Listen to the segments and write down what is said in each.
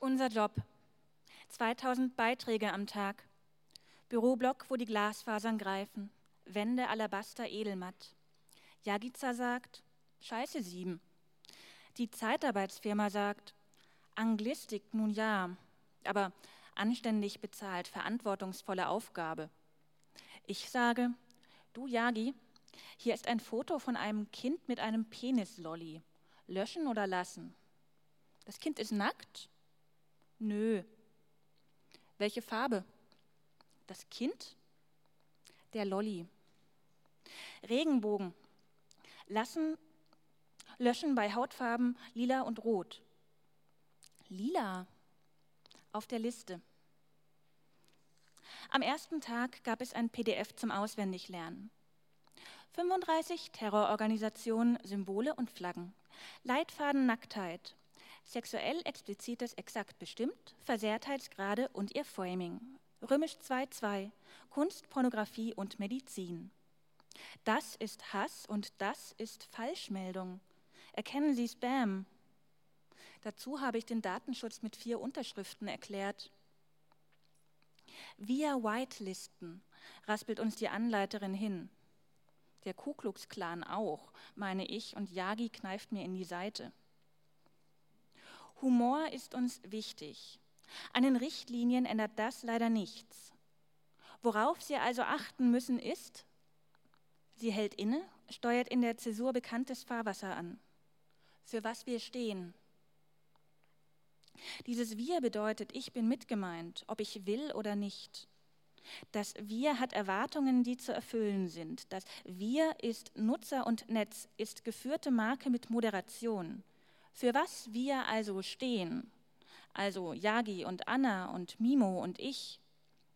Unser Job. 2000 Beiträge am Tag. Büroblock, wo die Glasfasern greifen. Wände Alabaster Edelmatt. Jagica sagt, Scheiße sieben. Die Zeitarbeitsfirma sagt, Anglistik, nun ja, aber anständig bezahlt, verantwortungsvolle Aufgabe. Ich sage, du Jagi, hier ist ein Foto von einem Kind mit einem Penislolli. Löschen oder lassen? Das Kind ist nackt? Nö. Welche Farbe? Das Kind? Der Lolli. Regenbogen. Lassen, löschen bei Hautfarben lila und rot. Lila auf der Liste. Am ersten Tag gab es ein PDF zum Auswendiglernen. 35 Terrororganisationen, Symbole und Flaggen. Leitfaden Nacktheit. Sexuell explizites exakt bestimmt, Versehrtheitsgrade und ihr Framing. Römisch 2.2. Kunst, Pornografie und Medizin. Das ist Hass und das ist Falschmeldung. Erkennen Sie Spam. Dazu habe ich den Datenschutz mit vier Unterschriften erklärt. Via Whitelisten raspelt uns die Anleiterin hin. Der Ku Klux Klan auch, meine ich, und Yagi kneift mir in die Seite. Humor ist uns wichtig. An den Richtlinien ändert das leider nichts. Worauf Sie also achten müssen ist, sie hält inne, steuert in der Zäsur bekanntes Fahrwasser an. Für was wir stehen. Dieses Wir bedeutet, ich bin mitgemeint, ob ich will oder nicht. Das Wir hat Erwartungen, die zu erfüllen sind. Das Wir ist Nutzer und Netz, ist geführte Marke mit Moderation. Für was wir also stehen, also Yagi und Anna und Mimo und ich,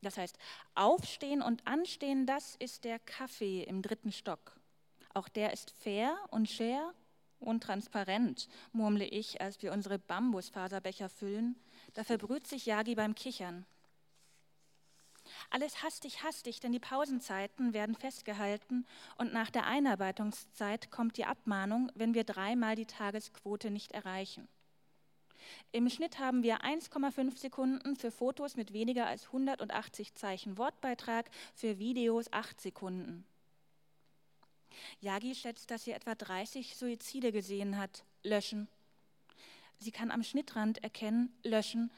das heißt, aufstehen und anstehen, das ist der Kaffee im dritten Stock. Auch der ist fair und share und transparent, murmle ich, als wir unsere Bambusfaserbecher füllen. Da verbrüht sich Yagi beim Kichern. Alles hastig, hastig, denn die Pausenzeiten werden festgehalten und nach der Einarbeitungszeit kommt die Abmahnung, wenn wir dreimal die Tagesquote nicht erreichen. Im Schnitt haben wir 1,5 Sekunden für Fotos mit weniger als 180 Zeichen Wortbeitrag, für Videos 8 Sekunden. Yagi schätzt, dass sie etwa 30 Suizide gesehen hat. Löschen. Sie kann am Schnittrand erkennen, löschen,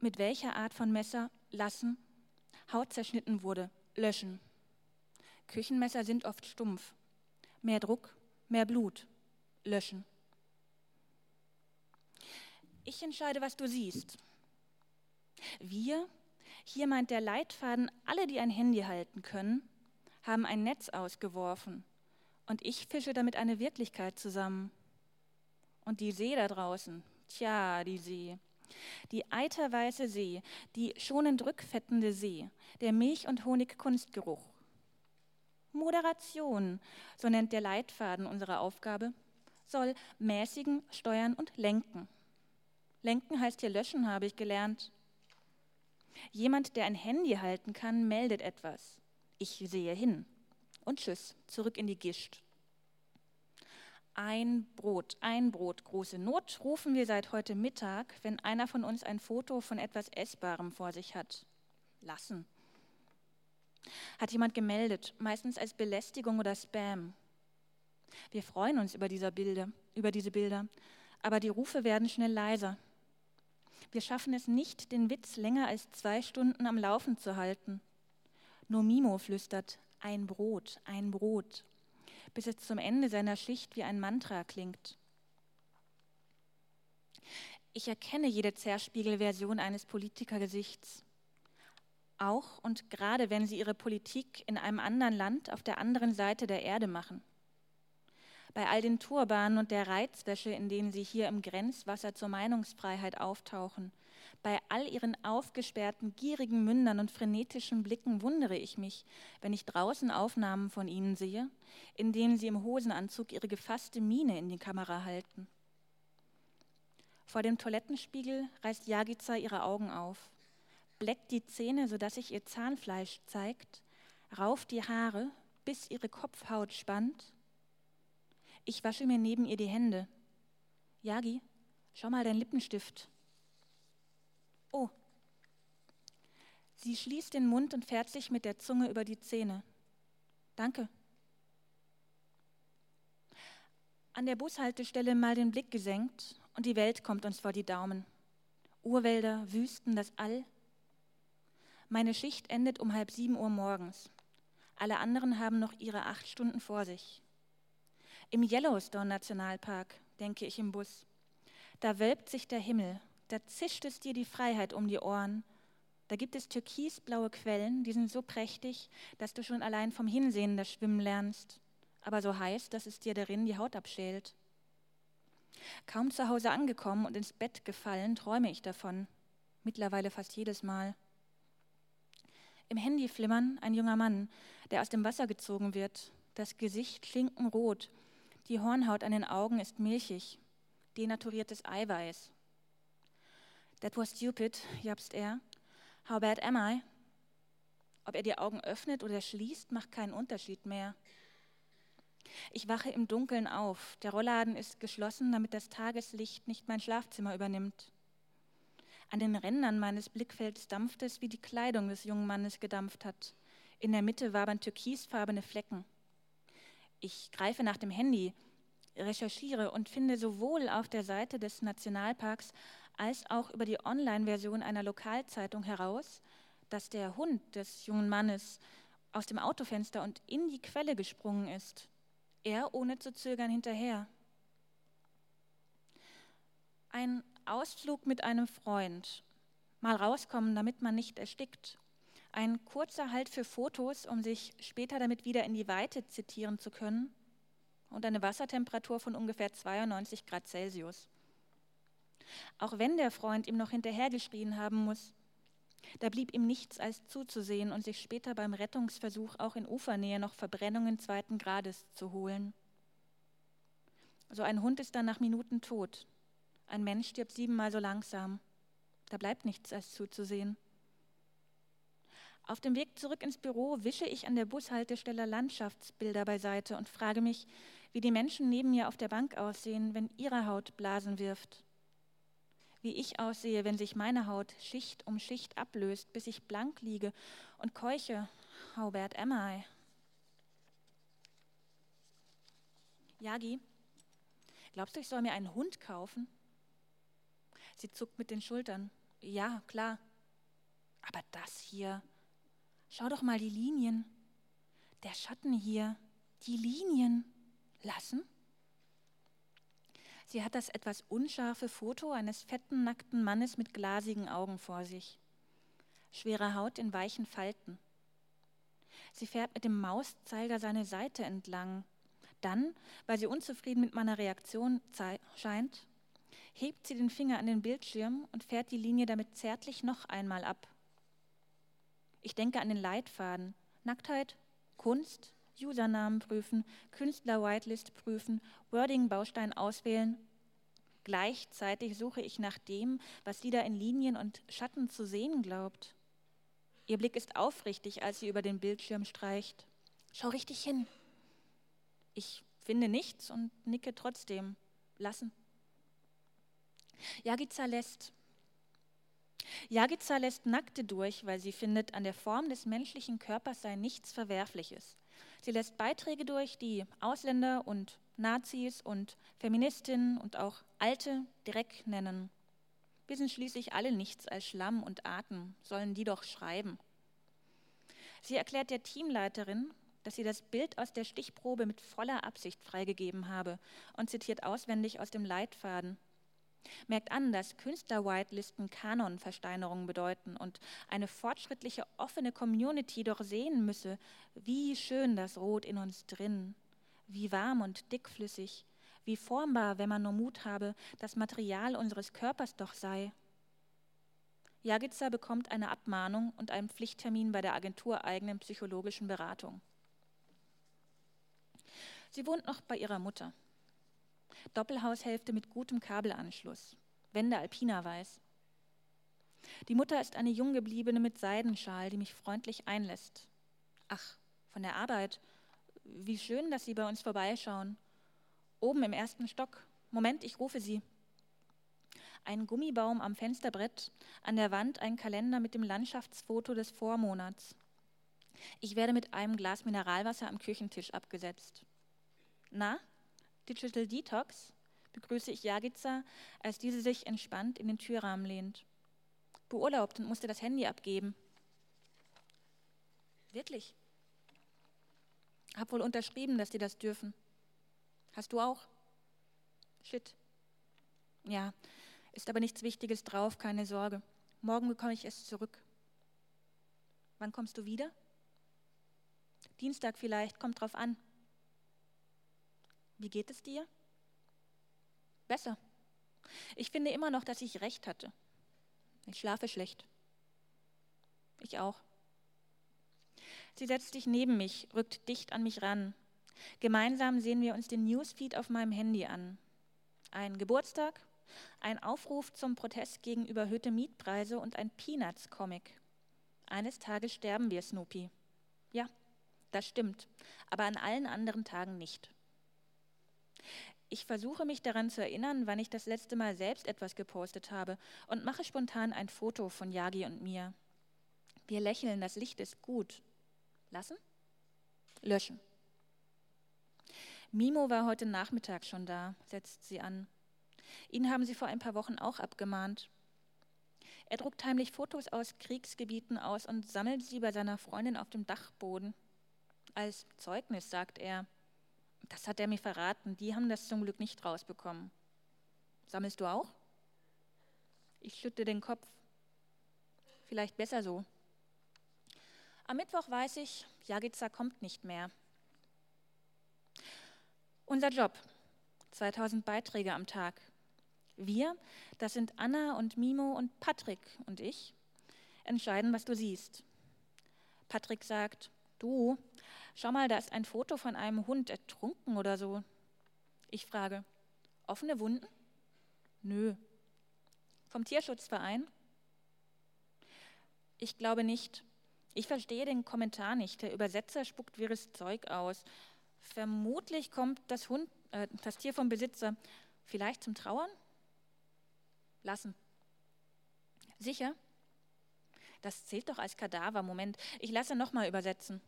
mit welcher Art von Messer, lassen, Haut zerschnitten wurde, löschen. Küchenmesser sind oft stumpf. Mehr Druck, mehr Blut, löschen. Ich entscheide, was du siehst. Wir, hier meint der Leitfaden, alle, die ein Handy halten können, haben ein Netz ausgeworfen. Und ich fische damit eine Wirklichkeit zusammen. Und die See da draußen, tja, die See. Die eiterweiße See, die schonend rückfettende See, der Milch- und Honig-Kunstgeruch. Moderation, so nennt der Leitfaden unsere Aufgabe, soll mäßigen, steuern und lenken. Lenken heißt hier löschen, habe ich gelernt. Jemand, der ein Handy halten kann, meldet etwas. Ich sehe hin. Und tschüss, zurück in die Gischt. Ein Brot, ein Brot, große Not, rufen wir seit heute Mittag, wenn einer von uns ein Foto von etwas Essbarem vor sich hat. Lassen. Hat jemand gemeldet, meistens als Belästigung oder Spam. Wir freuen uns über, dieser Bilder, über diese Bilder, aber die Rufe werden schnell leiser. Wir schaffen es nicht, den Witz länger als zwei Stunden am Laufen zu halten. Nur Mimo flüstert, ein Brot, ein Brot, bis es zum Ende seiner Schicht wie ein Mantra klingt. Ich erkenne jede Zerspiegelversion eines Politikergesichts. Auch und gerade wenn sie ihre Politik in einem anderen Land auf der anderen Seite der Erde machen bei all den Turbanen und der Reizwäsche, in denen sie hier im Grenzwasser zur Meinungsfreiheit auftauchen, bei all ihren aufgesperrten, gierigen Mündern und frenetischen Blicken wundere ich mich, wenn ich draußen Aufnahmen von ihnen sehe, in denen sie im Hosenanzug ihre gefasste Miene in die Kamera halten. Vor dem Toilettenspiegel reißt Jagica ihre Augen auf, bleckt die Zähne, sodass sich ihr Zahnfleisch zeigt, rauft die Haare, bis ihre Kopfhaut spannt ich wasche mir neben ihr die Hände. Jagi, schau mal dein Lippenstift. Sie schließt den Mund und fährt sich mit der Zunge über die Zähne. Danke. An der Bushaltestelle mal den Blick gesenkt und die Welt kommt uns vor die Daumen. Urwälder, Wüsten, das All. Meine Schicht endet um halb sieben Uhr morgens. Alle anderen haben noch ihre acht Stunden vor sich. Im Yellowstone Nationalpark, denke ich im Bus. Da wölbt sich der Himmel, da zischt es dir die Freiheit um die Ohren. Da gibt es türkisblaue Quellen, die sind so prächtig, dass du schon allein vom Hinsehen das Schwimmen lernst, aber so heiß, dass es dir darin die Haut abschält. Kaum zu Hause angekommen und ins Bett gefallen, träume ich davon, mittlerweile fast jedes Mal. Im Handy flimmern ein junger Mann, der aus dem Wasser gezogen wird, das Gesicht schinkenrot die Hornhaut an den Augen ist milchig, denaturiertes Eiweiß. That was stupid, japst er. How bad am I? Ob er die Augen öffnet oder schließt, macht keinen Unterschied mehr. Ich wache im Dunkeln auf. Der Rollladen ist geschlossen, damit das Tageslicht nicht mein Schlafzimmer übernimmt. An den Rändern meines Blickfelds dampft es, wie die Kleidung des jungen Mannes gedampft hat. In der Mitte wabern türkisfarbene Flecken. Ich greife nach dem Handy, recherchiere und finde sowohl auf der Seite des Nationalparks als auch über die Online-Version einer Lokalzeitung heraus, dass der Hund des jungen Mannes aus dem Autofenster und in die Quelle gesprungen ist. Er ohne zu zögern hinterher. Ein Ausflug mit einem Freund. Mal rauskommen, damit man nicht erstickt. Ein kurzer Halt für Fotos, um sich später damit wieder in die Weite zitieren zu können. Und eine Wassertemperatur von ungefähr 92 Grad Celsius. Auch wenn der Freund ihm noch hinterhergeschrien haben muss, da blieb ihm nichts als zuzusehen und sich später beim Rettungsversuch auch in Ufernähe noch Verbrennungen zweiten Grades zu holen. So ein Hund ist dann nach Minuten tot. Ein Mensch stirbt siebenmal so langsam. Da bleibt nichts als zuzusehen. Auf dem Weg zurück ins Büro wische ich an der Bushaltestelle Landschaftsbilder beiseite und frage mich, wie die Menschen neben mir auf der Bank aussehen, wenn ihre Haut Blasen wirft. Wie ich aussehe, wenn sich meine Haut Schicht um Schicht ablöst, bis ich blank liege und keuche, how bad am I? Yagi, glaubst du, ich soll mir einen Hund kaufen? Sie zuckt mit den Schultern. Ja, klar. Aber das hier, Schau doch mal die Linien. Der Schatten hier, die Linien. Lassen? Sie hat das etwas unscharfe Foto eines fetten, nackten Mannes mit glasigen Augen vor sich. Schwere Haut in weichen Falten. Sie fährt mit dem Mauszeiger seine Seite entlang. Dann, weil sie unzufrieden mit meiner Reaktion scheint, hebt sie den Finger an den Bildschirm und fährt die Linie damit zärtlich noch einmal ab. Ich denke an den Leitfaden. Nacktheit, Kunst, Usernamen prüfen, Künstler-Whitelist prüfen, Wording-Baustein auswählen. Gleichzeitig suche ich nach dem, was sie da in Linien und Schatten zu sehen glaubt. Ihr Blick ist aufrichtig, als sie über den Bildschirm streicht. Schau richtig hin. Ich finde nichts und nicke trotzdem. Lassen. Jagiza lässt. Jagiza lässt Nackte durch, weil sie findet, an der Form des menschlichen Körpers sei nichts Verwerfliches. Sie lässt Beiträge durch, die Ausländer und Nazis und Feministinnen und auch Alte Dreck nennen. Wir sind schließlich alle nichts als Schlamm und Atem, sollen die doch schreiben. Sie erklärt der Teamleiterin, dass sie das Bild aus der Stichprobe mit voller Absicht freigegeben habe und zitiert auswendig aus dem Leitfaden. Merkt an, dass Künstler-Whitelisten Kanonversteinerungen bedeuten und eine fortschrittliche, offene Community doch sehen müsse, wie schön das Rot in uns drin, wie warm und dickflüssig, wie formbar, wenn man nur Mut habe, das Material unseres Körpers doch sei. Jagica bekommt eine Abmahnung und einen Pflichttermin bei der agentureigenen psychologischen Beratung. Sie wohnt noch bei ihrer Mutter. Doppelhaushälfte mit gutem Kabelanschluss, Wände Alpina weiß. Die Mutter ist eine Junggebliebene mit Seidenschal, die mich freundlich einlässt. Ach, von der Arbeit. Wie schön, dass Sie bei uns vorbeischauen. Oben im ersten Stock. Moment, ich rufe Sie. Ein Gummibaum am Fensterbrett, an der Wand ein Kalender mit dem Landschaftsfoto des Vormonats. Ich werde mit einem Glas Mineralwasser am Küchentisch abgesetzt. Na, Digital Detox? begrüße ich Jagica, als diese sich entspannt in den Türrahmen lehnt. Beurlaubt und musste das Handy abgeben. Wirklich? Hab wohl unterschrieben, dass die das dürfen. Hast du auch? Shit. Ja, ist aber nichts Wichtiges drauf, keine Sorge. Morgen bekomme ich es zurück. Wann kommst du wieder? Dienstag vielleicht, kommt drauf an. Wie geht es dir? Besser. Ich finde immer noch, dass ich recht hatte. Ich schlafe schlecht. Ich auch. Sie setzt sich neben mich, rückt dicht an mich ran. Gemeinsam sehen wir uns den Newsfeed auf meinem Handy an. Ein Geburtstag, ein Aufruf zum Protest gegen überhöhte Mietpreise und ein Peanuts-Comic. Eines Tages sterben wir, Snoopy. Ja, das stimmt, aber an allen anderen Tagen nicht. Ich versuche mich daran zu erinnern, wann ich das letzte Mal selbst etwas gepostet habe und mache spontan ein Foto von Yagi und mir. Wir lächeln, das Licht ist gut. Lassen? Löschen. Mimo war heute Nachmittag schon da, setzt sie an. Ihn haben sie vor ein paar Wochen auch abgemahnt. Er druckt heimlich Fotos aus Kriegsgebieten aus und sammelt sie bei seiner Freundin auf dem Dachboden. Als Zeugnis, sagt er. Das hat er mir verraten. Die haben das zum Glück nicht rausbekommen. Sammelst du auch? Ich schütte den Kopf. Vielleicht besser so. Am Mittwoch weiß ich, Jagica kommt nicht mehr. Unser Job. 2000 Beiträge am Tag. Wir, das sind Anna und Mimo und Patrick und ich, entscheiden, was du siehst. Patrick sagt, du, schau mal, da ist ein Foto von einem Hund ertrunken oder so. Ich frage, offene Wunden? Nö. Vom Tierschutzverein? Ich glaube nicht. Ich verstehe den Kommentar nicht. Der Übersetzer spuckt wirres Zeug aus. Vermutlich kommt das, Hund, äh, das Tier vom Besitzer vielleicht zum Trauern? Lassen. Sicher? Das zählt doch als Kadaver. Moment, ich lasse nochmal übersetzen.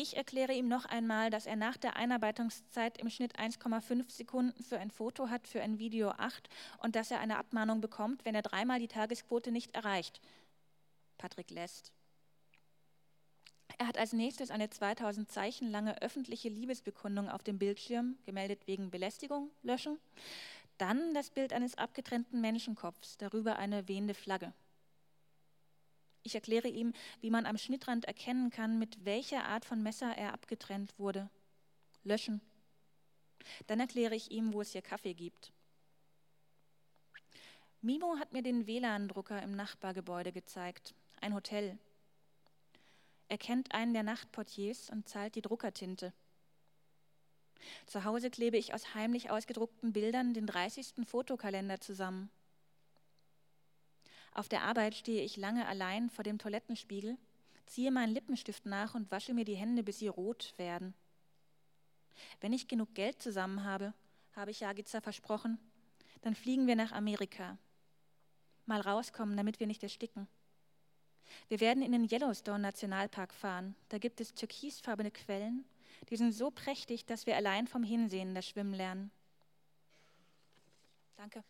Ich erkläre ihm noch einmal, dass er nach der Einarbeitungszeit im Schnitt 1,5 Sekunden für ein Foto hat, für ein Video 8 und dass er eine Abmahnung bekommt, wenn er dreimal die Tagesquote nicht erreicht. Patrick lässt. Er hat als nächstes eine 2000 Zeichen lange öffentliche Liebesbekundung auf dem Bildschirm, gemeldet wegen Belästigung, löschen. Dann das Bild eines abgetrennten Menschenkopfs, darüber eine wehende Flagge. Ich erkläre ihm, wie man am Schnittrand erkennen kann, mit welcher Art von Messer er abgetrennt wurde. Löschen. Dann erkläre ich ihm, wo es hier Kaffee gibt. Mimo hat mir den WLAN-Drucker im Nachbargebäude gezeigt ein Hotel. Er kennt einen der Nachtportiers und zahlt die Druckertinte. Zu Hause klebe ich aus heimlich ausgedruckten Bildern den 30. Fotokalender zusammen. Auf der Arbeit stehe ich lange allein vor dem Toilettenspiegel, ziehe meinen Lippenstift nach und wasche mir die Hände, bis sie rot werden. Wenn ich genug Geld zusammen habe, habe ich Jagica versprochen, dann fliegen wir nach Amerika. Mal rauskommen, damit wir nicht ersticken. Wir werden in den Yellowstone Nationalpark fahren. Da gibt es türkisfarbene Quellen. Die sind so prächtig, dass wir allein vom Hinsehen das Schwimmen lernen. Danke.